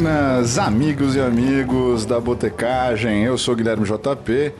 Buenas, amigos e amigos da Botecagem. Eu sou Guilherme JP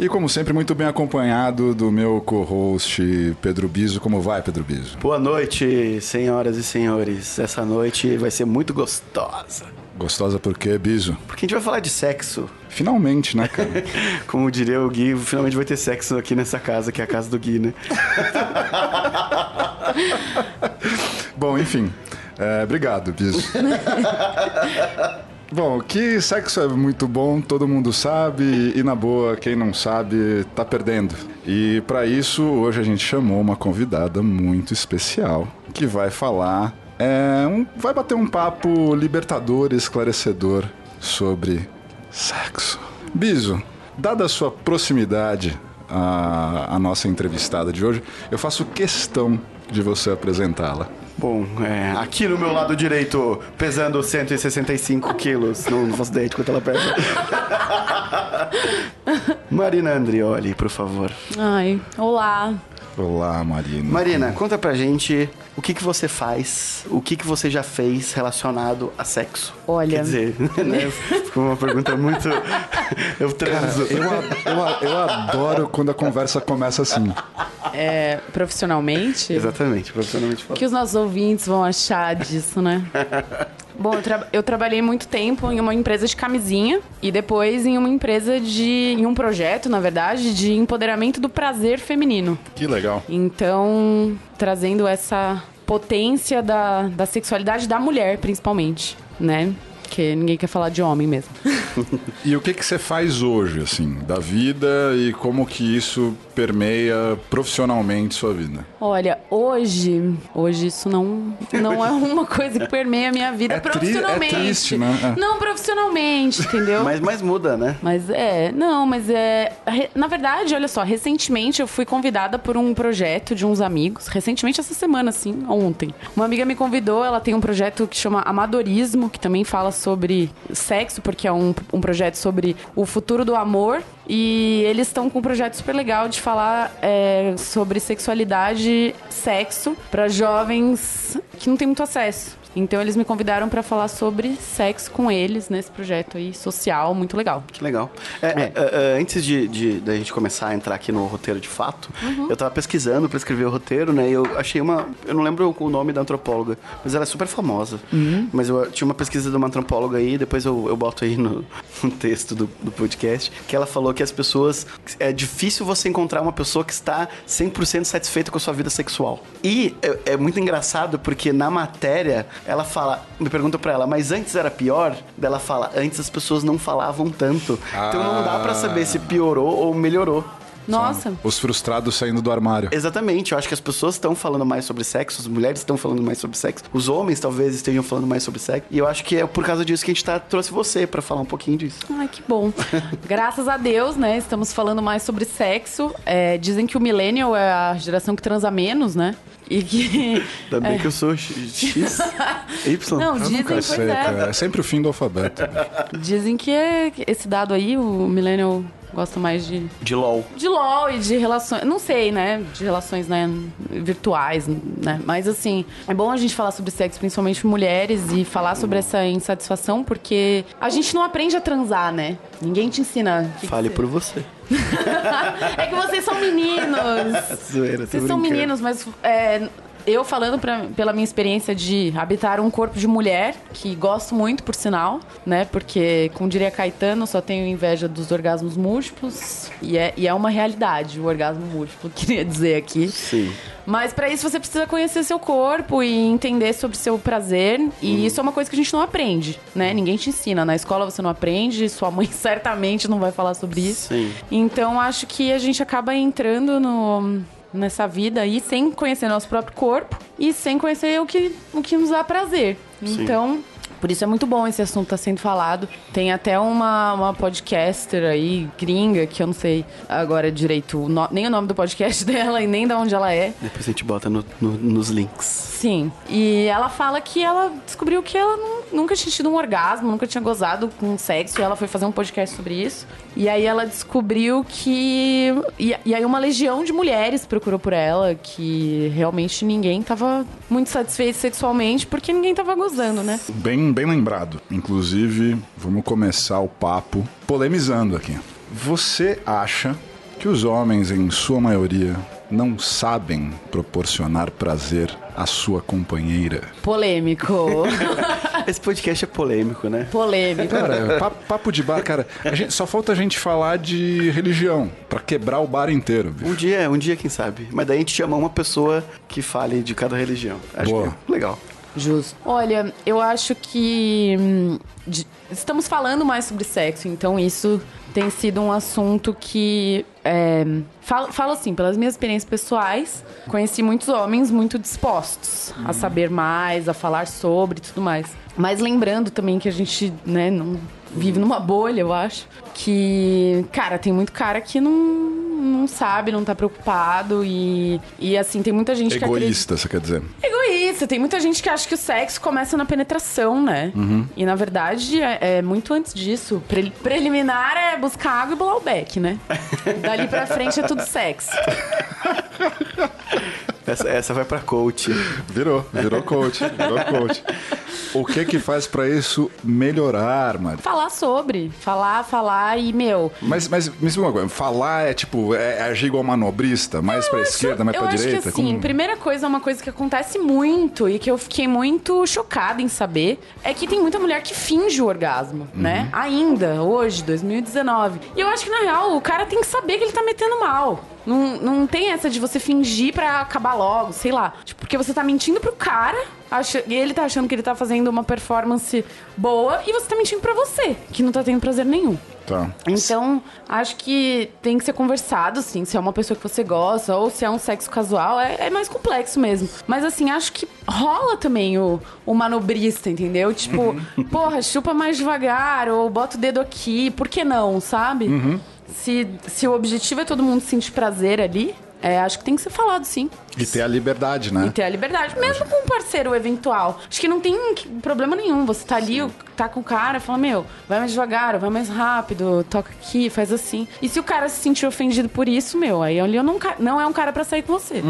e, como sempre, muito bem acompanhado do meu co-host Pedro Biso. Como vai, Pedro Biso? Boa noite, senhoras e senhores. Essa noite vai ser muito gostosa. Gostosa por quê, Biso? Porque a gente vai falar de sexo. Finalmente, né, cara? Como diria o Gui, finalmente vai ter sexo aqui nessa casa, que é a casa do Gui, né? Bom, enfim. É, obrigado, Biso. Bom, que sexo é muito bom, todo mundo sabe, e na boa, quem não sabe, tá perdendo. E para isso, hoje a gente chamou uma convidada muito especial, que vai falar, é, um, vai bater um papo libertador, esclarecedor sobre sexo. Biso, dada a sua proximidade à, à nossa entrevistada de hoje, eu faço questão de você apresentá-la. Bom, é, aqui no meu lado direito, pesando 165 quilos, não, não faço ideia de quanto ela pesa. Marina Andrioli, por favor. Ai, olá. Olá, Marina. Marina, conta pra gente o que, que você faz, o que, que você já fez relacionado a sexo. Olha. Quer dizer, né? Ficou uma pergunta muito. Eu transo. Eu, eu, eu adoro quando a conversa começa assim. É, profissionalmente, Exatamente, profissionalmente o que os nossos ouvintes vão achar disso, né? Bom, eu, tra- eu trabalhei muito tempo em uma empresa de camisinha e depois em uma empresa de. em um projeto, na verdade, de empoderamento do prazer feminino. Que legal. Então, trazendo essa potência da, da sexualidade da mulher, principalmente, né? Porque ninguém quer falar de homem mesmo. E o que, que você faz hoje, assim, da vida e como que isso permeia profissionalmente sua vida? Olha, hoje, hoje isso não, não é uma coisa que permeia a minha vida É tri- profissionalmente. é triste, né? É. Não profissionalmente, entendeu? Mas, mas muda, né? Mas é, não, mas é. Na verdade, olha só, recentemente eu fui convidada por um projeto de uns amigos. Recentemente, essa semana, assim, ontem. Uma amiga me convidou, ela tem um projeto que chama Amadorismo, que também fala sobre sexo, porque é um, um projeto sobre o futuro do amor. E eles estão com um projeto super legal de falar é, sobre sexualidade, sexo, para jovens que não têm muito acesso. Então eles me convidaram para falar sobre sexo com eles nesse projeto aí social, muito legal. Que legal. É, é, é, antes de, de, da gente começar a entrar aqui no roteiro de fato, eu tava pesquisando pra escrever o roteiro, né? E eu achei uma. Eu não lembro o nome da antropóloga, mas ela é super famosa. Mas eu tinha uma pesquisa de uma antropóloga aí, depois eu, eu boto aí no, no texto do, do podcast, que ela falou que as pessoas. É difícil você encontrar uma pessoa que está 100% satisfeita com a sua vida sexual. E é, é muito engraçado porque na matéria ela fala, me pergunta pra ela, mas antes era pior? Daí Ela fala, antes as pessoas não falavam tanto. Então não dá pra saber se piorou ou melhorou. Nossa. Os frustrados saindo do armário. Exatamente, eu acho que as pessoas estão falando mais sobre sexo, as mulheres estão falando mais sobre sexo, os homens talvez estejam falando mais sobre sexo, e eu acho que é por causa disso que a gente tá, trouxe você pra falar um pouquinho disso. Ai, que bom. Graças a Deus, né? Estamos falando mais sobre sexo. É, dizem que o millennial é a geração que transa menos, né? E que. Ainda bem que eu sou X, Y. Não, Eu dizem, sei, é. É sempre o fim do alfabeto. Dizem que é esse dado aí, o millennial gosta mais de, De LOL. de LOL e de relações. Não sei, né? De relações né, virtuais, né? Mas assim, é bom a gente falar sobre sexo, principalmente mulheres, e falar sobre essa insatisfação, porque a gente não aprende a transar, né? Ninguém te ensina. que que Fale você- por você. É que vocês são meninos. Zoeira, tô Vocês são brincando. meninos, mas é, eu falando pra- pela minha experiência de habitar um corpo de mulher, que gosto muito, por sinal, né? Porque, como diria Caetano, só tenho inveja dos orgasmos múltiplos. E é, e é uma realidade o orgasmo múltiplo, queria dizer aqui. Sim. Mas pra isso você precisa conhecer seu corpo e entender sobre seu prazer. E isso é uma coisa que a gente não aprende, né? Ninguém te ensina. Na escola você não aprende, sua mãe certamente não vai falar sobre isso. Sim. Então acho que a gente acaba entrando no, nessa vida aí sem conhecer nosso próprio corpo e sem conhecer o que, o que nos dá prazer. Então. Por isso é muito bom esse assunto estar sendo falado. Tem até uma, uma podcaster aí, gringa, que eu não sei agora direito o no- nem o nome do podcast dela e nem de onde ela é. Depois a gente bota no- no- nos links. Sim. E ela fala que ela descobriu que ela não nunca tinha tido um orgasmo, nunca tinha gozado com sexo. E ela foi fazer um podcast sobre isso. E aí ela descobriu que. E, e aí uma legião de mulheres procurou por ela, que realmente ninguém tava muito satisfeito sexualmente, porque ninguém tava gozando, né? Bem, bem lembrado. Inclusive, vamos começar o papo polemizando aqui. Você acha que os homens, em sua maioria, não sabem proporcionar prazer à sua companheira? Polêmico. Esse podcast é polêmico, né? Polêmico. Cara, pa- papo de bar, cara. a gente- só falta a gente falar de religião pra quebrar o bar inteiro. bicho. Um dia, um dia, quem sabe. Mas daí a gente chama uma pessoa que fale de cada religião. Acho Boa. que é legal. Justo. Olha, eu acho que hum, de- estamos falando mais sobre sexo, então isso tem sido um assunto que é, falo, falo assim, pelas minhas experiências pessoais, conheci muitos homens muito dispostos a saber mais, a falar sobre e tudo mais. Mas lembrando também que a gente, né, não vive numa bolha, eu acho, que, cara, tem muito cara que não, não sabe, não tá preocupado e, e assim, tem muita gente que acredita... Egoísta, você quer dizer? Egoísta, tem muita gente que acha que o sexo começa na penetração, né? E na verdade é, é muito antes disso. Pre- preliminar é buscar água e bolar o beck, né? Dali pra frente é tudo sexo. Essa, essa vai pra coach. Virou, virou coach, virou coach. O que que faz pra isso melhorar, Mari? Falar sobre. Falar, falar e, meu. Mas, mas me explica uma coisa, falar é tipo, é agir igual manobrista, mais pra esquerda, mais eu pra acho direita? que assim, Como- primeira coisa, uma coisa que acontece muito e que eu fiquei muito chocada em saber é que tem muita mulher que finge o orgasmo, né? Ainda, hoje, 2019. E eu acho que, na real, o cara tem que saber que ele tá metendo mal. Não, não tem essa de você fingir pra acabar logo, sei lá. Tipo, porque você tá mentindo pro cara, acha, e ele tá achando que ele tá fazendo uma performance boa, e você tá mentindo pra você, que não tá tendo prazer nenhum. Tá. Então, acho que tem que ser conversado, sim. Se é uma pessoa que você gosta ou se é um sexo casual, é, é mais complexo mesmo. Mas, assim, acho que rola também o, o manobrista, entendeu? Tipo, porra, chupa mais devagar ou bota o dedo aqui. Por que não, sabe? Se, se o objetivo é todo mundo sentir prazer ali, é, acho que tem que ser falado, sim. E ter a liberdade, né? E ter a liberdade, mesmo com um parceiro eventual. Acho que não tem problema nenhum. Você tá ali, tá com o cara, fala, meu, vai mais devagar, vai mais rápido, toca aqui, faz assim. E se o cara se sentir ofendido por isso, meu, aí ali eu não, não é um cara pra sair com você.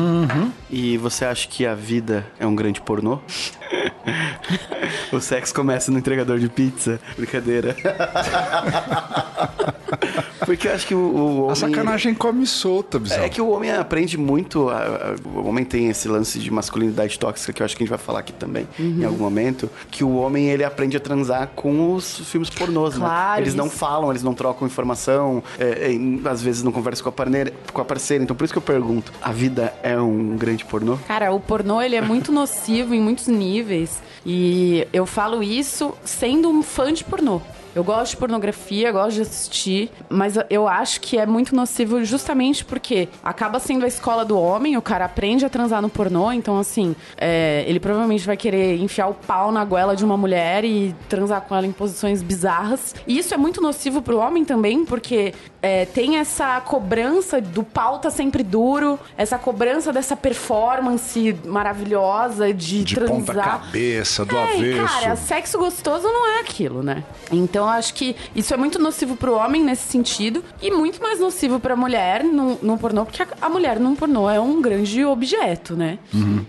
E você acha que a vida é um grande pornô? o sexo começa no entregador de pizza. Brincadeira. Porque eu acho que o, o homem... A sacanagem come solta, Bizão. É que o homem aprende muito. a- a- o homem tem esse lance de masculinidade tóxica que eu acho que a gente vai falar aqui também em algum momento. Que o homem ele aprende a transar com os filmes pornôs, né? Claro, Eles não isso. falam, eles não trocam informação, é, é, às vezes não conversam com a, parneira, com a parceira. Então por isso que eu pergunto: a vida é um grande pornô? Cara, o pornô ele é muito nocivo em muitos níveis. E eu falo isso sendo um fã de pornô. Eu gosto de pornografia, gosto de assistir, mas eu acho que é muito nocivo justamente porque acaba sendo a escola do homem, o cara aprende a transar no pornô, então assim, é, ele provavelmente vai querer enfiar o pau na goela de uma mulher e transar com ela em posições bizarras. E isso é muito nocivo pro homem também, porque é, tem essa cobrança do pau tá sempre duro, essa cobrança dessa performance maravilhosa de, De transar. ponta cabeça, do É, avesso. cara, sexo gostoso não é aquilo, né? Então eu acho que isso é muito nocivo pro homem nesse sentido e muito mais nocivo pra mulher no, pornô, porque a, a mulher no pornô é um grande objeto, né?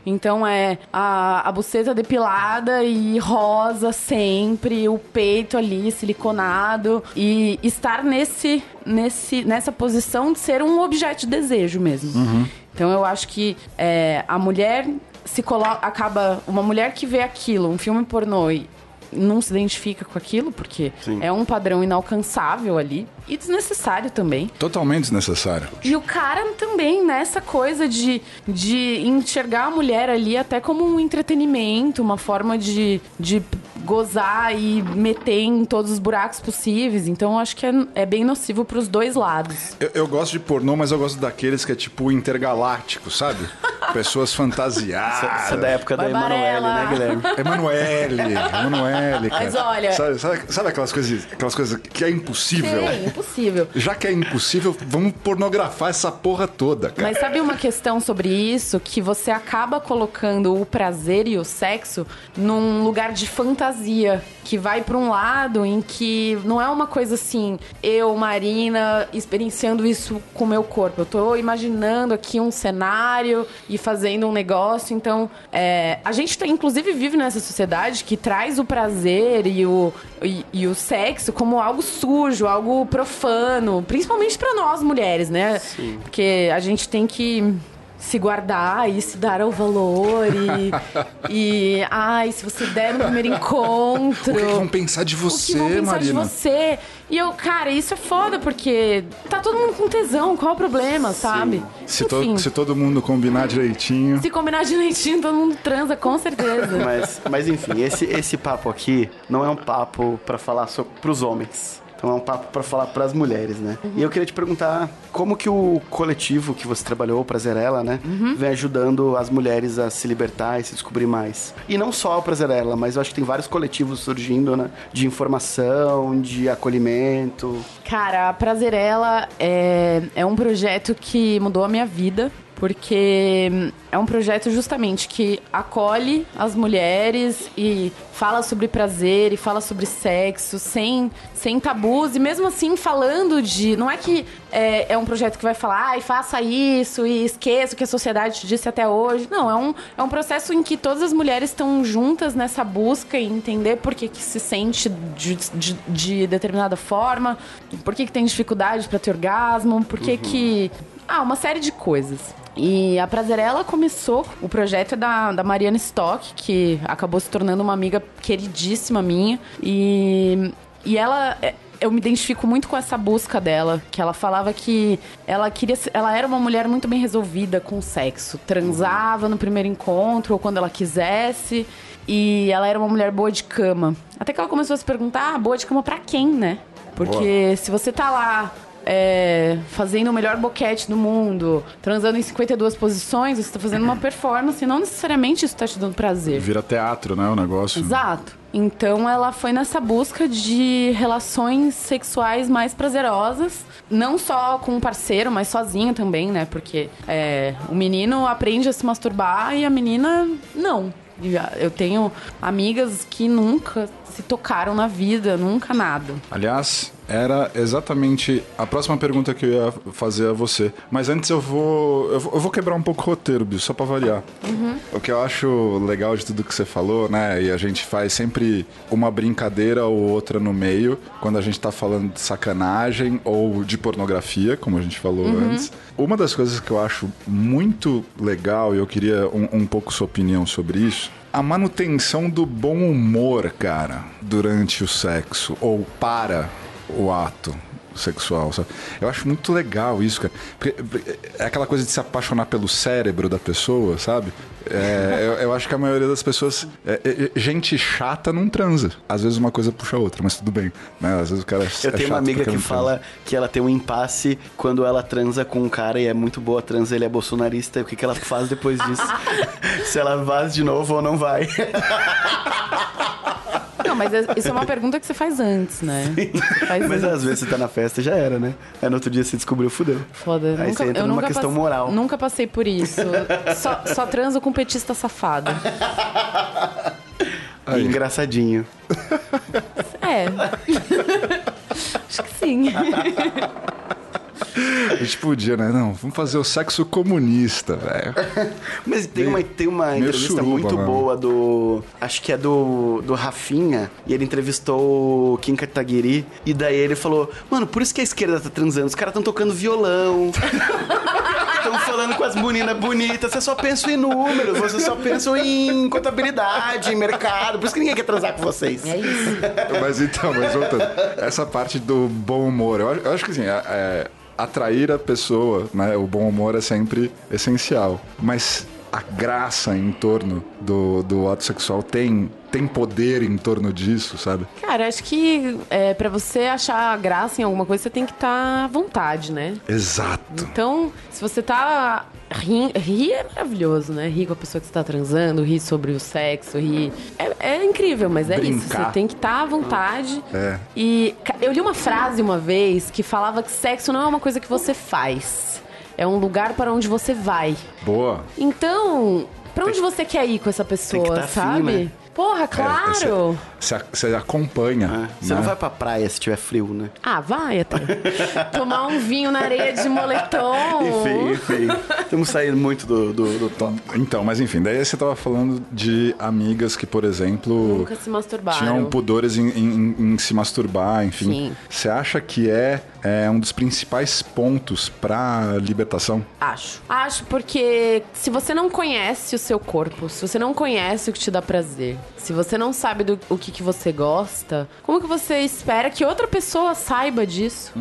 Então é a, a buceta depilada e rosa sempre, o peito ali siliconado e estar nesse, nesse, nessa posição de ser um objeto de desejo mesmo. Então eu acho que é, a mulher se coloca. Acaba. Uma mulher que vê aquilo, um filme pornô e não se identifica com aquilo, porque Sim. é um padrão inalcançável ali. E desnecessário também. Totalmente desnecessário. E o cara também, nessa coisa de, de enxergar a mulher ali até como um entretenimento, uma forma de, de gozar e meter em todos os buracos possíveis. Então eu acho que é, é bem nocivo pros dois lados. Eu, eu gosto de pornô, mas eu gosto daqueles que é tipo intergaláctico, sabe? pessoas fantasiadas. Essa é da época da Emanuele, né, Guilherme? Emanuele, Emanuele, cara. Mas olha- Sabe, sabe- sabe aquelas coisas, aquelas coisas que é impossível? Sim, impossível. Já que é impossível, vamos pornografar essa porra toda, cara. Mas sabe uma questão sobre isso? Que você acaba colocando o prazer e o sexo num lugar de fantasia. Que vai pra um lado em que não é uma coisa assim, eu, Marina, experienciando isso com o meu corpo. Eu tô imaginando aqui um cenário e fazendo um negócio. Então, é, a gente tá, inclusive vive nessa sociedade que traz o prazer e o, e, e o sexo como algo sujo, algo profano. Principalmente pra nós mulheres, né? Sim. Porque a gente tem que se guardar e se dar ao valor e, e ai, se você der no primeiro encontro. O que, que vão pensar de o você, que vão pensar Marina? de você? E eu, cara, isso é foda, porque tá todo mundo com tesão, qual é o problema, sabe? Se, to- se todo mundo combinar direitinho. se combinar direitinho, todo mundo transa, com certeza. Mas, mas enfim, esse, esse papo aqui não é um papo pra falar só pros homens. Então é um papo pra falar pras mulheres, né? E eu queria te perguntar como que o coletivo que você trabalhou, o Prazerela, né? Vem ajudando as mulheres a se libertar e se descobrir mais. E não só o Prazerela, mas eu acho que tem vários coletivos surgindo, né? De informação, de acolhimento. Cara, a Prazerela é, é um projeto que mudou a minha vida. Porque hum, é um projeto justamente que acolhe as mulheres e fala sobre prazer e fala sobre sexo sem, sem tabus. E mesmo assim falando de. Não é que é, é um projeto que vai falar, ai, faça isso e esqueça o que a sociedade te disse até hoje. Não, é um, é um processo em que todas as mulheres estão juntas nessa busca e entender por que, que se sente de, de, de determinada forma, por que, que tem dificuldade para ter orgasmo, por que que. Ah, uma série de coisas. E a Prazerela começou, o projeto é da, da Mariana Stock, que acabou se tornando uma amiga queridíssima minha. E, e ela. é, Eu me identifico muito com essa busca dela, que ela falava que ela queria, ela era uma mulher muito bem resolvida com o sexo, transava no primeiro encontro ou quando ela quisesse, e ela era uma mulher boa de cama. Até que ela começou a se perguntar, ah, boa de cama pra quem, né? Porque se você tá lá é, fazendo o melhor boquete do mundo, transando em 52 posições, você tá fazendo uma performance e não necessariamente isso tá te dando prazer. Vira teatro, né? O negócio. Exato. Então ela foi nessa busca de relações sexuais mais prazerosas, não só com o parceiro, mas sozinha também, né? Porque é, o menino aprende a se masturbar e a menina não. Eu tenho amigas que nunca se tocaram na vida, nunca nada. Aliás, era exatamente a próxima pergunta que eu ia fazer a você. Mas antes eu vou. Eu vou, eu vou quebrar um pouco o roteiro, Bill, só pra variar. O que eu acho legal de tudo que você falou, né? E a gente faz sempre uma brincadeira ou outra no meio, quando a gente tá falando de sacanagem ou de pornografia, como a gente falou antes. Uma das coisas que eu acho muito legal, e eu queria um, um pouco sua opinião sobre isso, a manutenção do bom humor, cara, durante o sexo ou para o ato sexual, sabe? Eu acho muito legal isso, cara. É aquela coisa de se apaixonar pelo cérebro da pessoa, sabe? É, eu, eu acho que a maioria das pessoas. é, é, gente chata não transa. Às vezes uma coisa puxa a outra, mas tudo bem. Né? Às vezes o cara é Eu tenho uma chato amiga que não transa. fala que ela tem um impasse quando ela transa com um cara e é muito boa a transa, ele é bolsonarista. E o que, que ela faz depois disso? Se ela vaza de novo ou não vai. Não, mas é- isso é uma pergunta que você faz antes, né? Faz Mas antes. às vezes você tá na festa já era, né? Aí no outro dia você descobriu, fudeu. Foda. Aí nunca, você entra eu numa questão passe- moral. Nunca passei por isso. só, só transo com petista safado. E engraçadinho. É. Acho que sim. A gente podia, né? Não, vamos fazer o sexo comunista, velho. Mas tem uma, tem uma entrevista suruba, muito né? boa do. Acho que é do, do Rafinha. E ele entrevistou o Kim Kataguiri. E daí ele falou: Mano, por isso que a esquerda tá transando. Os caras tão tocando violão. Estão falando com as meninas bonitas. Você só pensa em números. Você só pensa em contabilidade, em mercado. Por isso que ninguém quer transar com vocês. É isso. Mas então, mas voltando, essa parte do bom humor, eu acho, eu acho que assim, é- é, atrair a pessoa, né? O bom humor é sempre essencial. Mas a graça em torno do, do ato sexual tem tem poder em torno disso, sabe? Cara, acho que é, para você achar graça em alguma coisa, você tem que estar à vontade, né? Exato. Então, se você tá. Rir, rir é maravilhoso, né? Rir com a pessoa que você tá transando, rir sobre o sexo, rir. É, é incrível, mas é isso. Você tem que estar à vontade. É. E eu li uma frase uma vez que falava que sexo não é uma coisa que você faz. É um lugar para onde você vai. Boa. Então, pra onde você quer ir com essa pessoa, tá sabe? né? Porra, É, claro! Você, você acompanha. É, Você né? não vai pra praia se tiver frio, né? Ah, vai até. Tomar um vinho na areia de moletom. Enfim, enfim. Estamos saindo muito do, do, do. Então, mas enfim, daí você tava falando de amigas que, por exemplo, Nunca se masturbaram. tinham pudores em, em- em se masturbar, enfim. Sim. Você acha que é, é um dos principais pontos pra libertação? Acho. Acho porque se você não conhece o seu corpo, se você não conhece o que te dá prazer, se você não sabe do o que, que você gosta, como que você espera que outra pessoa saiba disso?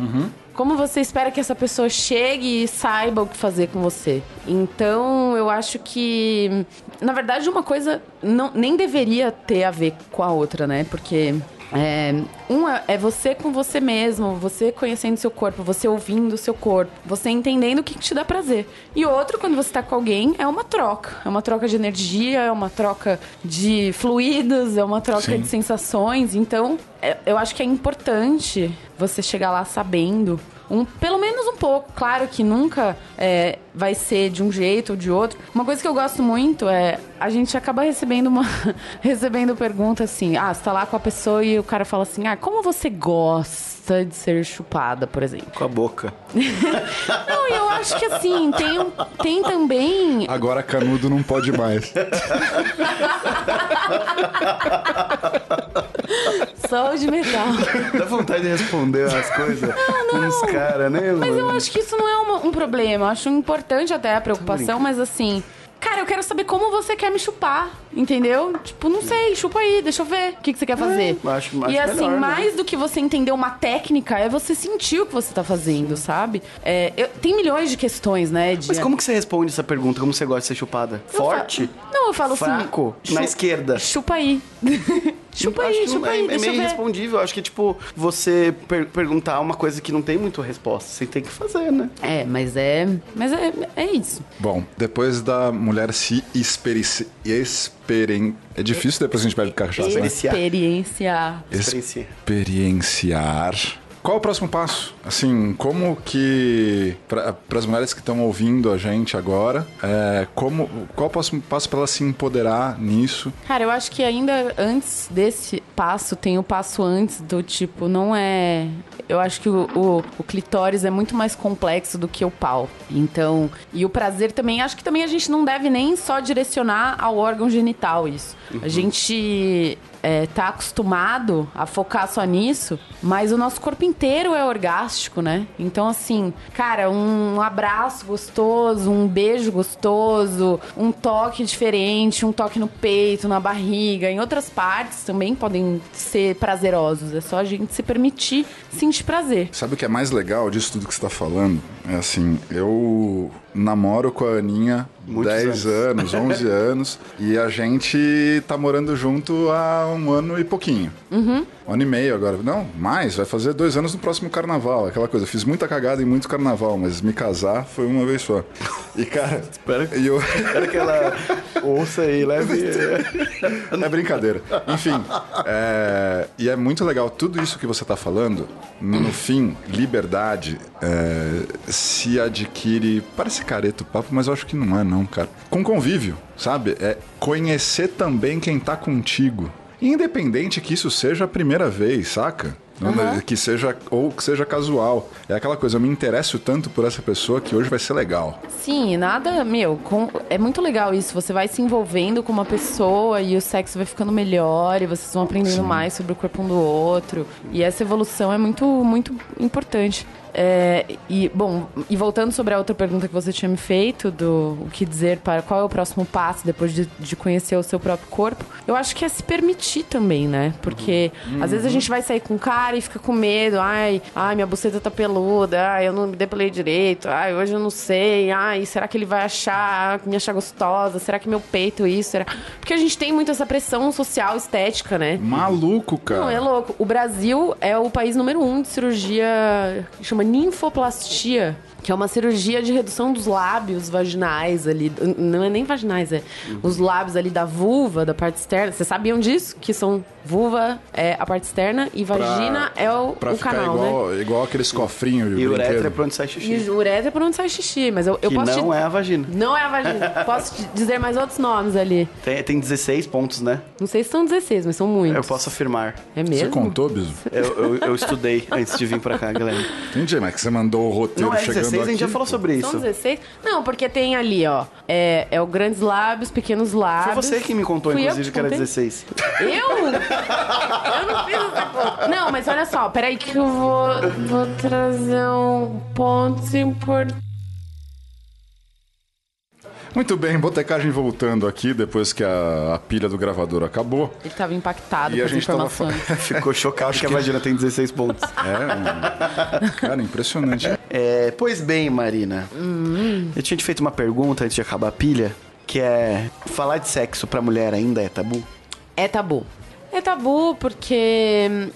Como você espera que essa pessoa chegue e saiba o que fazer com você? Então, eu acho que, na verdade, uma coisa não, nem deveria ter a ver com a outra, né? Porque é, um é é você com você mesmo, você conhecendo seu corpo, você ouvindo o seu corpo, você entendendo o que te dá prazer. E outro, quando você tá com alguém, é uma troca. É uma troca de energia, é uma troca de fluidos, é uma troca Sim. de sensações. Então, é- eu acho que é importante você chegar lá sabendo. Um, pelo menos um pouco. Claro que nunca é, vai ser de um jeito ou de outro. Uma coisa que eu gosto muito é a gente acaba recebendo uma recebendo pergunta assim: ah, você tá lá com a pessoa e o cara fala assim: ah, como você gosta de ser chupada, por exemplo? Com a boca. Não, e eu acho que assim, tem, um- tem também. Agora canudo não pode mais. Só o de metal. Dá vontade de responder as coisas com uns caras, né, Mas eu acho que isso não é uma- um problema. Eu acho importante até a preocupação, mas assim. Cara, eu quero saber como você quer me chupar, entendeu? Tipo, não sei, chupa aí, deixa eu ver o que, que você quer fazer. É, acho- acho e assim, melhor, né? mais do que você entender uma técnica, é você sentir o que você tá fazendo, sabe? É, eu- tem milhões de questões, né? De, Mas como que você responde essa pergunta? Como você gosta de ser chupada? Eu Forte? fa- Não, eu falo Fraco? assim. Na chu- esquerda? Chupa aí. chupa Acho aí, que chupa é, aí, é eu meio ver. respondível. Acho que, tipo, você per- perguntar uma coisa que não tem muita resposta. Você tem que fazer, né? É, mas é. Mas é, é isso. Bom, depois da mulher se experici... Experien... É difícil depois a gente bebe cachaça, né? Experienciar. Experienciar. Experienciar. Qual é o próximo passo? Assim, como que para as mulheres que estão ouvindo a gente agora, é, como qual é o próximo passo para elas se empoderar nisso? Cara, eu acho que ainda antes desse passo, tem o passo antes do tipo, não é. Eu acho que o, o, o clitóris é muito mais complexo do que o pau. Então, e o prazer também, acho que também a gente não deve nem só direcionar ao órgão genital isso. A gente é, tá acostumado a focar só nisso, mas o nosso corpo inteiro é orgástico, né? Então, assim, cara, um abraço gostoso, um beijo gostoso, um toque diferente, um toque no peito, na barriga, em outras partes também podem ser prazerosos. É só a gente se permitir sentir prazer. Sabe o que é mais legal disso tudo que você está falando? É assim, eu namoro com a Aninha Muitos 10 anos, 11 anos, e a gente tá morando junto há um ano e pouquinho. Um ano e meio agora. Não, mais, vai fazer dois anos no próximo carnaval. Aquela coisa, fiz muita cagada em muito carnaval, mas me casar foi uma vez só. E cara, Espera e eu. Espero que ela ouça e leve. É brincadeira. Enfim, é, e é muito legal tudo isso que você está falando. No fim, liberdade é, se adquire. Parece careta o papo, mas eu acho que não é, não, cara. Com convívio, sabe? É conhecer também quem tá contigo. Independente que isso seja a primeira vez, saca? Que seja, ou que seja casual. É aquela coisa, eu me interesso tanto por essa pessoa que hoje vai ser legal. Sim, nada, meu, com- é muito legal isso. Você vai se envolvendo com uma pessoa e o sexo vai ficando melhor e vocês vão aprendendo mais sobre o corpo um do outro. E essa evolução é muito, muito importante. É, e, bom, e voltando sobre a outra pergunta que você tinha me feito, do o que dizer para qual é o próximo passo depois de, de conhecer o seu próprio corpo, eu acho que é se permitir também, né? Porque uhum. às vezes a gente vai sair com cara e fica com medo, ai, ai, minha buceta tá peluda, ai, eu não me depilei direito, ai, hoje eu não sei, ai, será que ele vai achar, me achar gostosa? Será que meu peito isso? Será... Porque a gente tem muito essa pressão social, estética, né? Maluco, cara. Não, é louco. O Brasil é o país número um de cirurgia chama ninfoplastia, que é uma cirurgia de redução dos lábios vaginais ali. Não é nem vaginais, é uhum. os lábios ali da vulva, da parte externa. Vocês sabiam disso? Que são vulva é a parte externa e vagina pra, é o, pra o canal, igual, né? igual aqueles cofrinhos. E uretra é pra onde sai xixi. E uretra é pra onde sai xixi, mas eu, eu que posso não te... é a vagina. Não é a vagina. posso te dizer mais outros nomes ali. Tem, tem 16 pontos, né? Não sei se são 16, mas são muitos. Eu posso afirmar. É mesmo? Você contou, Biso? Eu, eu, eu estudei antes de vir pra cá, galera. Entendi, mas que você mandou o roteiro não é chegando 16, aqui. a gente já falou sobre isso. São 16? Não, porque tem ali, ó. É, é o grandes lábios, pequenos lábios. Foi você que me contou, Fui inclusive, que, que era 16. Eu? Eu não fiz essa conta. Não, mas olha só, peraí que eu vou, vou trazer um ponto importante. Muito bem, Botecagem voltando aqui depois que a, a pilha do gravador acabou. Ele estava impactado e com a gente. Tava... Ficou chocado que a Imagina tem 16 pontos. É, cara, impressionante. É, pois bem, Marina. Hum. Eu tinha te feito uma pergunta antes de acabar a pilha, que é falar de sexo pra mulher ainda é tabu? É tabu. É tabu porque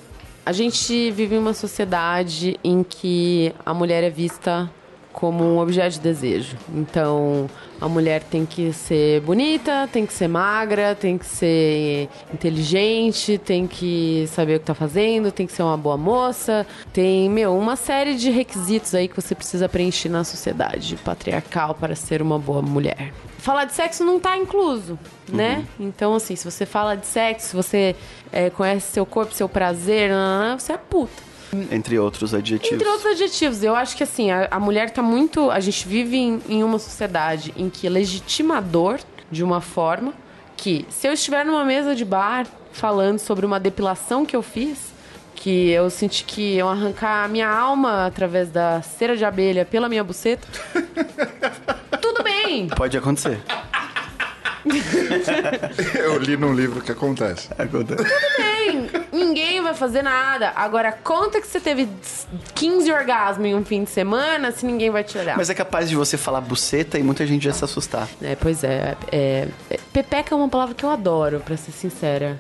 a gente vive em uma sociedade em que a mulher é vista como um objeto de desejo. Então, a mulher tem que ser bonita, tem que ser magra, tem que ser inteligente, tem que saber o que tá fazendo, tem que ser uma boa moça. Tem, meu, uma série de requisitos aí que você precisa preencher na sociedade patriarcal para ser uma boa mulher. Falar de sexo não tá incluso, né? Uhum. Então, assim, se você fala de sexo, se você é, conhece seu corpo, seu prazer, você é puta. Entre outros adjetivos. Entre outros adjetivos. Eu acho que assim, a, a mulher tá muito. A gente vive em, em uma sociedade em que legitimador de uma forma que, se eu estiver numa mesa de bar falando sobre uma depilação que eu fiz, que eu senti que eu arrancar a minha alma através da cera de abelha pela minha buceta. tudo bem. Pode acontecer. eu li num livro que acontece. Acontece. Tudo bem ninguém vai fazer nada. Agora, conta que você teve 15 orgasmos em um fim de semana se ninguém vai te olhar. Mas é capaz de você falar buceta e muita gente já se assustar. É, pois é. é, é pepeca é uma palavra que eu adoro, pra ser sincera.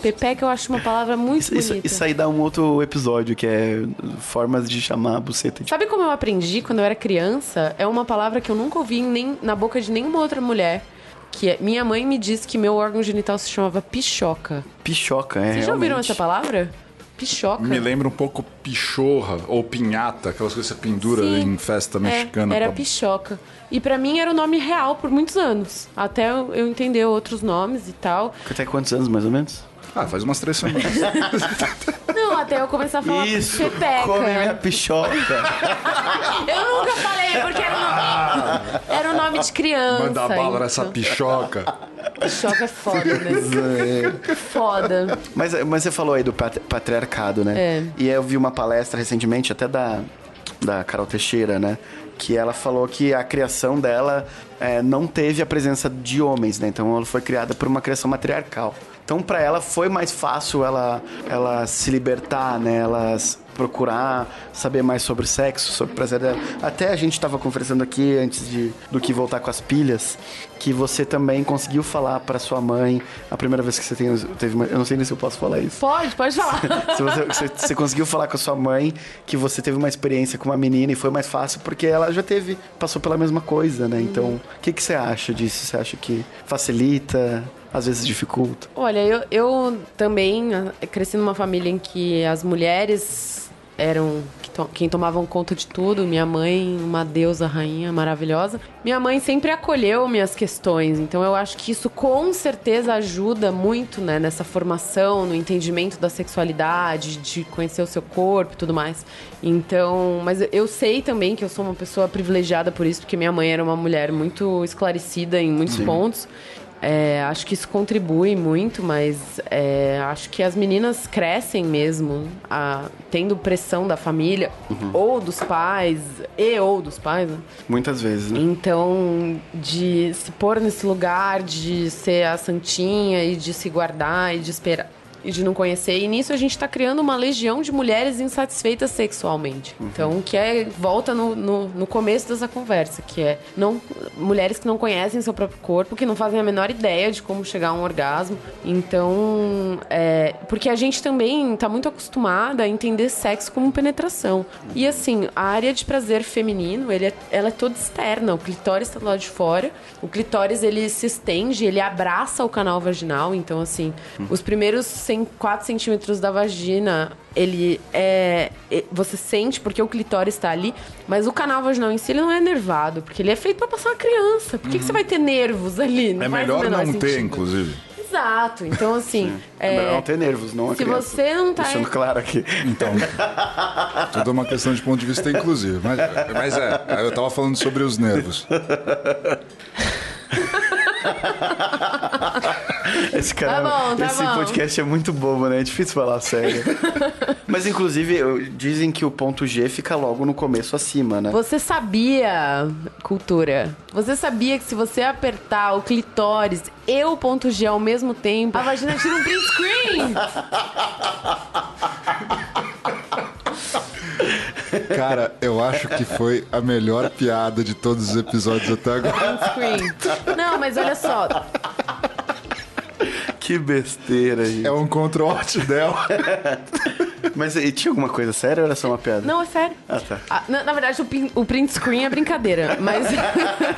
pepeca eu acho uma palavra muito isso, bonita. Isso, isso aí dá um outro episódio, que é formas de chamar buceta. De... Sabe como eu aprendi quando eu era criança? É uma palavra que eu nunca ouvi nem na boca de nenhuma outra mulher que é, minha mãe me disse que meu órgão genital se chamava pichoca. Pichoca, é. Vocês já ouviram essa palavra? Pichoca. Me lembra um pouco pichorra ou pinhata, aquelas coisas que você pendura Sim, em festa mexicana. É, era pra... pichoca. E para mim era o nome real por muitos anos. Até eu entender outros nomes e tal. Até quantos anos, mais ou menos? Ah, faz umas três semanas. Não, até eu começar a falar Isso, pepeca. come minha pichoca. eu nunca falei, porque era, um, era um nome de criança. Manda bala nessa pichoca. Pichoca é foda, né? É. Foda. Mas, mas você falou aí do patriarcado, né? É. E eu vi uma palestra recentemente, até da, da Carol Teixeira, né? que ela falou que a criação dela é, não teve a presença de homens, né? Então ela foi criada por uma criação matriarcal. Então, para ela foi mais fácil ela, ela se libertar, né? Ela procurar saber mais sobre sexo, sobre o prazer dela. Até a gente estava conversando aqui antes de, do que voltar com as pilhas, que você também conseguiu falar para sua mãe a primeira vez que você tem, teve uma, eu não sei nem se eu posso falar isso. Pode, pode falar. se você, você, você, conseguiu falar com a sua mãe que você teve uma experiência com uma menina e foi mais fácil porque ela já teve, passou pela mesma coisa, né? Então, o que, que você acha disso? Você acha que facilita? Às vezes dificulta? Olha, eu, eu também ah, cresci numa família em que as mulheres eram quem tomavam conta de tudo. Minha mãe, uma deusa rainha maravilhosa. Minha mãe sempre acolheu minhas questões, então eu acho que isso com certeza ajuda muito, né, nessa formação, no entendimento da sexualidade, de conhecer o seu corpo e tudo mais. Então, mas eu sei também que eu sou uma pessoa privilegiada por isso, porque minha mãe era uma mulher muito esclarecida em muitos Sim. pontos. É, acho que isso contribui muito, mas é, acho que as meninas crescem mesmo a, tendo pressão da família uhum. ou dos pais, e ou dos pais, né? Muitas vezes, né? Então, de se pôr nesse lugar, de ser a santinha e de se guardar e de esperar e de não conhecer. E nisso a gente está criando uma legião de mulheres insatisfeitas sexualmente. Uhum. Então, que é volta no, no, no, começo dessa conversa, que é não mulheres que não conhecem seu próprio corpo, que não fazem a menor ideia de como chegar a um orgasmo. Então, é, porque a gente também está muito acostumada a entender sexo como penetração. Uhum. E assim, a área de prazer feminino, ele é, ela é toda externa. O clitóris está do lado de fora. O clitóris ele se estende, ele abraça o canal vaginal. Então, assim, uhum. os primeiros 4 centímetros da vagina, ele é. Você sente porque o clitóris está ali, mas o canal vaginal em si ele não é nervado, porque ele é feito para passar uma criança. Por que, uhum. que, você vai ter nervos ali? Não é melhor não sentido. ter, inclusive. Exato. Então, assim. É, é melhor não ter nervos, não Se criança. você não tá. Deixando claro aqui. Então. tudo é uma questão de ponto de vista inclusive. Mas, mas é, eu tava falando sobre os nervos. Esse cara, tá bom, tá esse bom. podcast é muito bobo, né? É difícil falar sério. Mas inclusive dizem que o ponto G fica logo no começo acima, né? Você sabia, cultura? Você sabia que se você apertar o clitóris e o ponto G ao mesmo tempo, a vagina tira um print screen? Cara, eu acho que foi a melhor piada de todos os episódios até agora. Não, mas olha só. Que besteira, gente. É um control del. Mas e tinha alguma coisa séria ou era só uma piada? Não, é sério. Ah, tá. Ah, na, na, verdade, o, pin, o print screen é brincadeira, mas...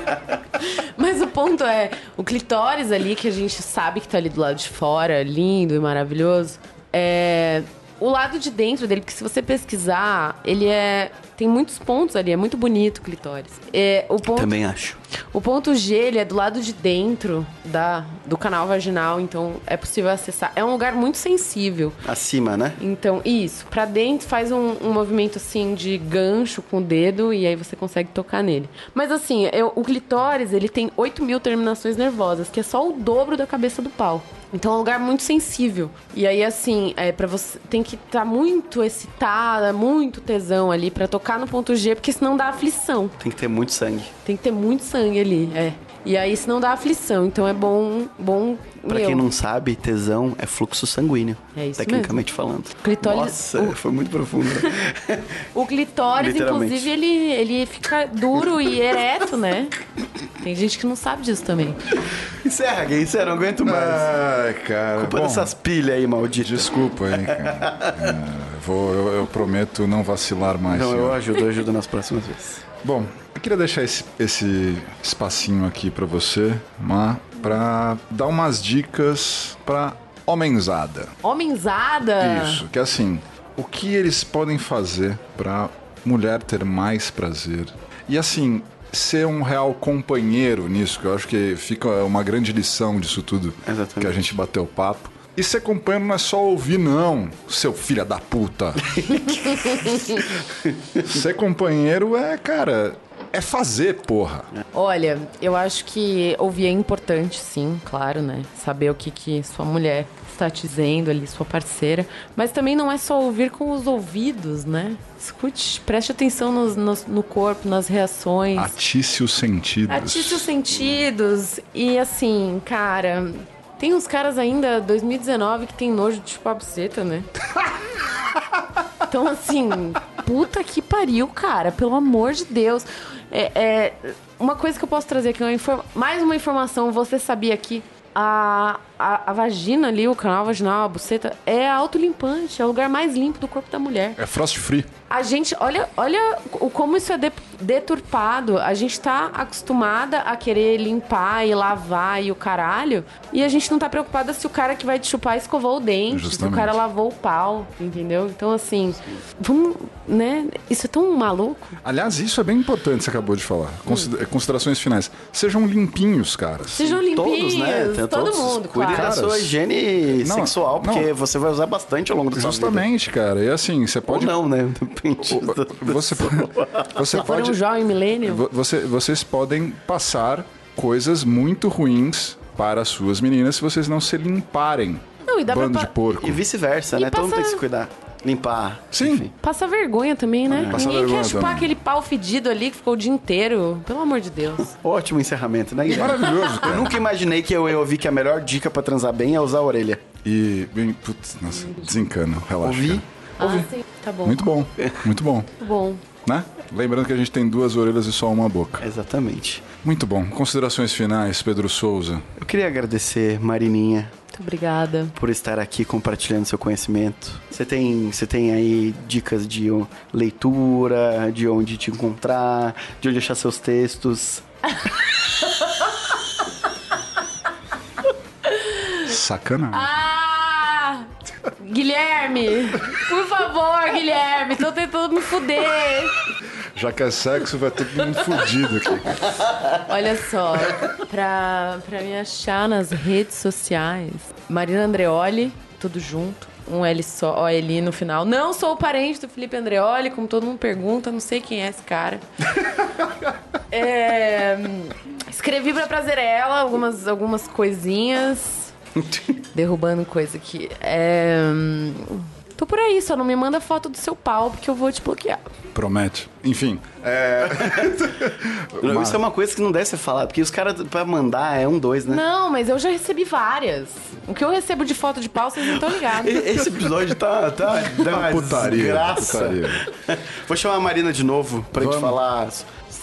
mas o ponto é, o clitóris ali, que a gente sabe que tá ali do lado de fora, lindo e maravilhoso, é o lado de dentro dele, porque se você pesquisar, ele é. Tem muitos pontos ali, é muito bonito o clitóris. É, o ponto, Também acho. O ponto G, ele é do lado de dentro da, do canal vaginal, então é possível acessar. É um lugar muito sensível. Acima, né? Então, isso. Pra dentro faz um, um movimento assim de gancho com o dedo e aí você consegue tocar nele. Mas assim, eu, o clitóris, ele tem 8 mil terminações nervosas, que é só o dobro da cabeça do pau. Então é um lugar muito sensível. E aí, assim, é, para você tem que estar tá muito excitada, muito tesão ali para tocar no ponto G, porque senão dá aflição. Tem que ter muito sangue. Tem que ter muito sangue ali, é. E aí senão dá aflição. Então é bom, bom Pra quem não sabe, tesão é fluxo sanguíneo. É isso Tecnicamente mesmo. falando. Clitóris, Nossa, o... foi muito profundo. o clitóris, inclusive, ele, ele fica duro e ereto, né? Tem gente que não sabe disso também. Encerra, gay, encerra, não aguento mais. Ai, cara. Culpa Bom, dessas pilhas aí, maldito. Desculpa aí, cara. É, vou, eu, eu, prometo não vacilar mais. Não, senhor. eu ajudo, eu ajudo nas próximas vezes. Bom, eu queria deixar esse, esse espacinho aqui para você, Má, para dar umas dicas para homenzada. Homenzada? Isso, que é assim, o que eles podem fazer para mulher ter mais prazer? E assim, ser um real companheiro nisso, que eu acho que fica uma grande lição disso tudo Exatamente. que a gente bateu papo. E ser companheiro não é só ouvir, não, seu filho da puta. ser companheiro é, cara, é fazer, porra. Olha, eu acho que ouvir é importante, sim, claro, né? Saber o que, que sua mulher está te dizendo ali, sua parceira. Mas também não é só ouvir com os ouvidos, né? Escute, preste atenção no, no, no corpo, nas reações. Atice os sentidos. Atice os sentidos. E assim, cara, tem uns caras ainda, 2019, que tem nojo de chupar buceta, né? então, assim, puta que pariu, cara. Pelo amor de Deus. É, é uma coisa que eu posso trazer aqui, uma mais uma informação. Você sabia que a, a, a, vagina ali, o canal vaginal, a buceta, é autolimpante. É o lugar mais limpo do corpo da mulher. É frost free. A gente, olha, olha como isso é de, deturpado. A gente tá acostumada a querer limpar e lavar e o caralho. E a gente não tá preocupada se o cara que vai te chupar escovou o dente, Justamente. se o cara lavou o pau, entendeu? Então, assim, vamos, né? Isso é tão maluco. Aliás, isso é bem importante, você acabou de falar. Hum. Considerações finais. Sejam limpinhos, caras. Sejam limpinhos. Todos, né? Tem todo mundo, Cuide da sua higiene não, sexual, porque não. você vai usar bastante ao longo do Justamente, cara. E assim, você pode... Ou não, né? você, você pode. um jovem milênio. Você, vocês podem passar coisas muito ruins para as suas meninas se vocês não se limparem. Não, e dá Bando pra de porco. E vice-versa, né? Todo mundo passa- tem que se cuidar. Limpar. Sim. enfim. Passa vergonha também, né? Passa Ninguém vergonha quer chupar também. aquele pau fedido ali que ficou o dia inteiro. Pelo amor de Deus. Ótimo encerramento, né, Guilherme? Maravilhoso, Eu cara. nunca imaginei que eu ia ouvir que a melhor dica pra transar bem é usar a orelha. E, bem, putz, nossa, desencana, relaxa. Ouvi? Ah, sim. Tá bom. Muito bom, muito bom, Muito bom. né? Lembrando que a gente tem duas orelhas e só uma boca. Exatamente. Muito bom. Considerações finais, Pedro Souza. Eu queria agradecer, Marininha, Muito obrigada. por estar aqui compartilhando seu conhecimento. Você tem, você tem aí dicas de leitura, de onde te encontrar, de onde achar seus textos. Sacanagem. Ah! Guilherme! Por favor, Guilherme! Tô tentando me fuder! Já que é sexo, vai todo mundo fudido aqui. Olha só, pra, pra me achar nas redes sociais, Marina Andreoli, tudo junto. Um L só, ó, L no final. Não sou parente do Felipe Andreoli, como todo mundo pergunta, não sei quem é esse cara. É, escrevi pra Prazerela algumas, algumas coisinhas. Derrubando coisa aqui. É, tô por aí, só não me manda foto do seu pau, porque eu vou te bloquear. Promete. Enfim, é... Não, Mas- Isso é uma coisa que não deve ser falado, porque os caras, pra mandar, é um dois, né? Não, mas eu já recebi várias. O que eu recebo de foto de pau, vocês não estão ligados. Esse episódio tá, tá uma putaria, desgraça. putaria. Vou chamar a Marina de novo pra gente Vamos. falar,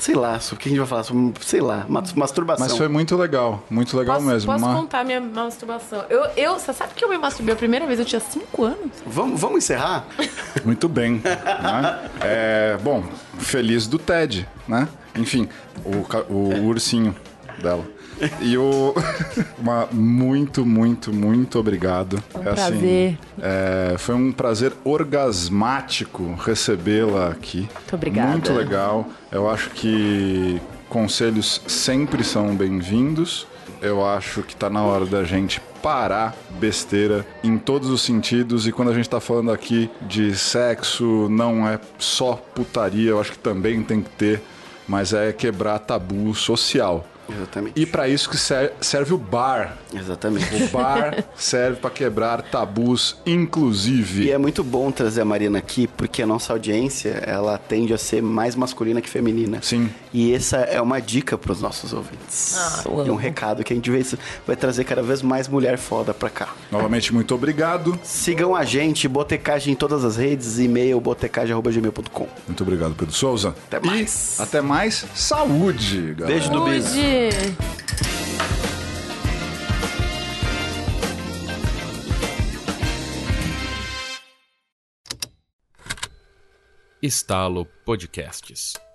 sei lá, sobre o que a gente vai falar, sobre, sei lá, mas- masturbação. Mas foi muito legal, muito legal Posso, mesmo. posso Uma- contar minha masturbação? Eu, eu, você sabe que eu me masturbei a primeira vez? Eu tinha 5 anos. Vamos, vamos encerrar? Muito bem. né? É, bom, feliz do Ted, né? Enfim, o, o ursinho dela. E o. Uma, muito, muito, muito obrigado. um É prazer. é, foi um prazer orgasmático recebê-la aqui. Muito obrigada. Muito legal. Eu acho que conselhos sempre são bem-vindos. Eu acho que tá na hora da gente parar besteira em todos os sentidos. E quando a gente tá falando aqui de sexo, não é só putaria, eu acho que também tem que ter, mas é quebrar tabu social. Exatamente. E para isso que ser- serve o bar. Exatamente. O bar serve para quebrar tabus, inclusive. E é muito bom trazer a Marina aqui, porque a nossa audiência, ela tende a ser mais masculina que feminina. Sim. E essa é uma dica pros nossos ouvintes. Ah, e um recado que a gente vê, vai trazer cada vez mais mulher foda pra cá. Novamente, muito obrigado. Sigam a gente, Botecagem em todas as redes, e-mail botecagem.gmail.com. Muito obrigado, Pedro Souza. Até mais. E até mais. Saúde, galera. Beijo do. Saúde! Estalo Podcasts.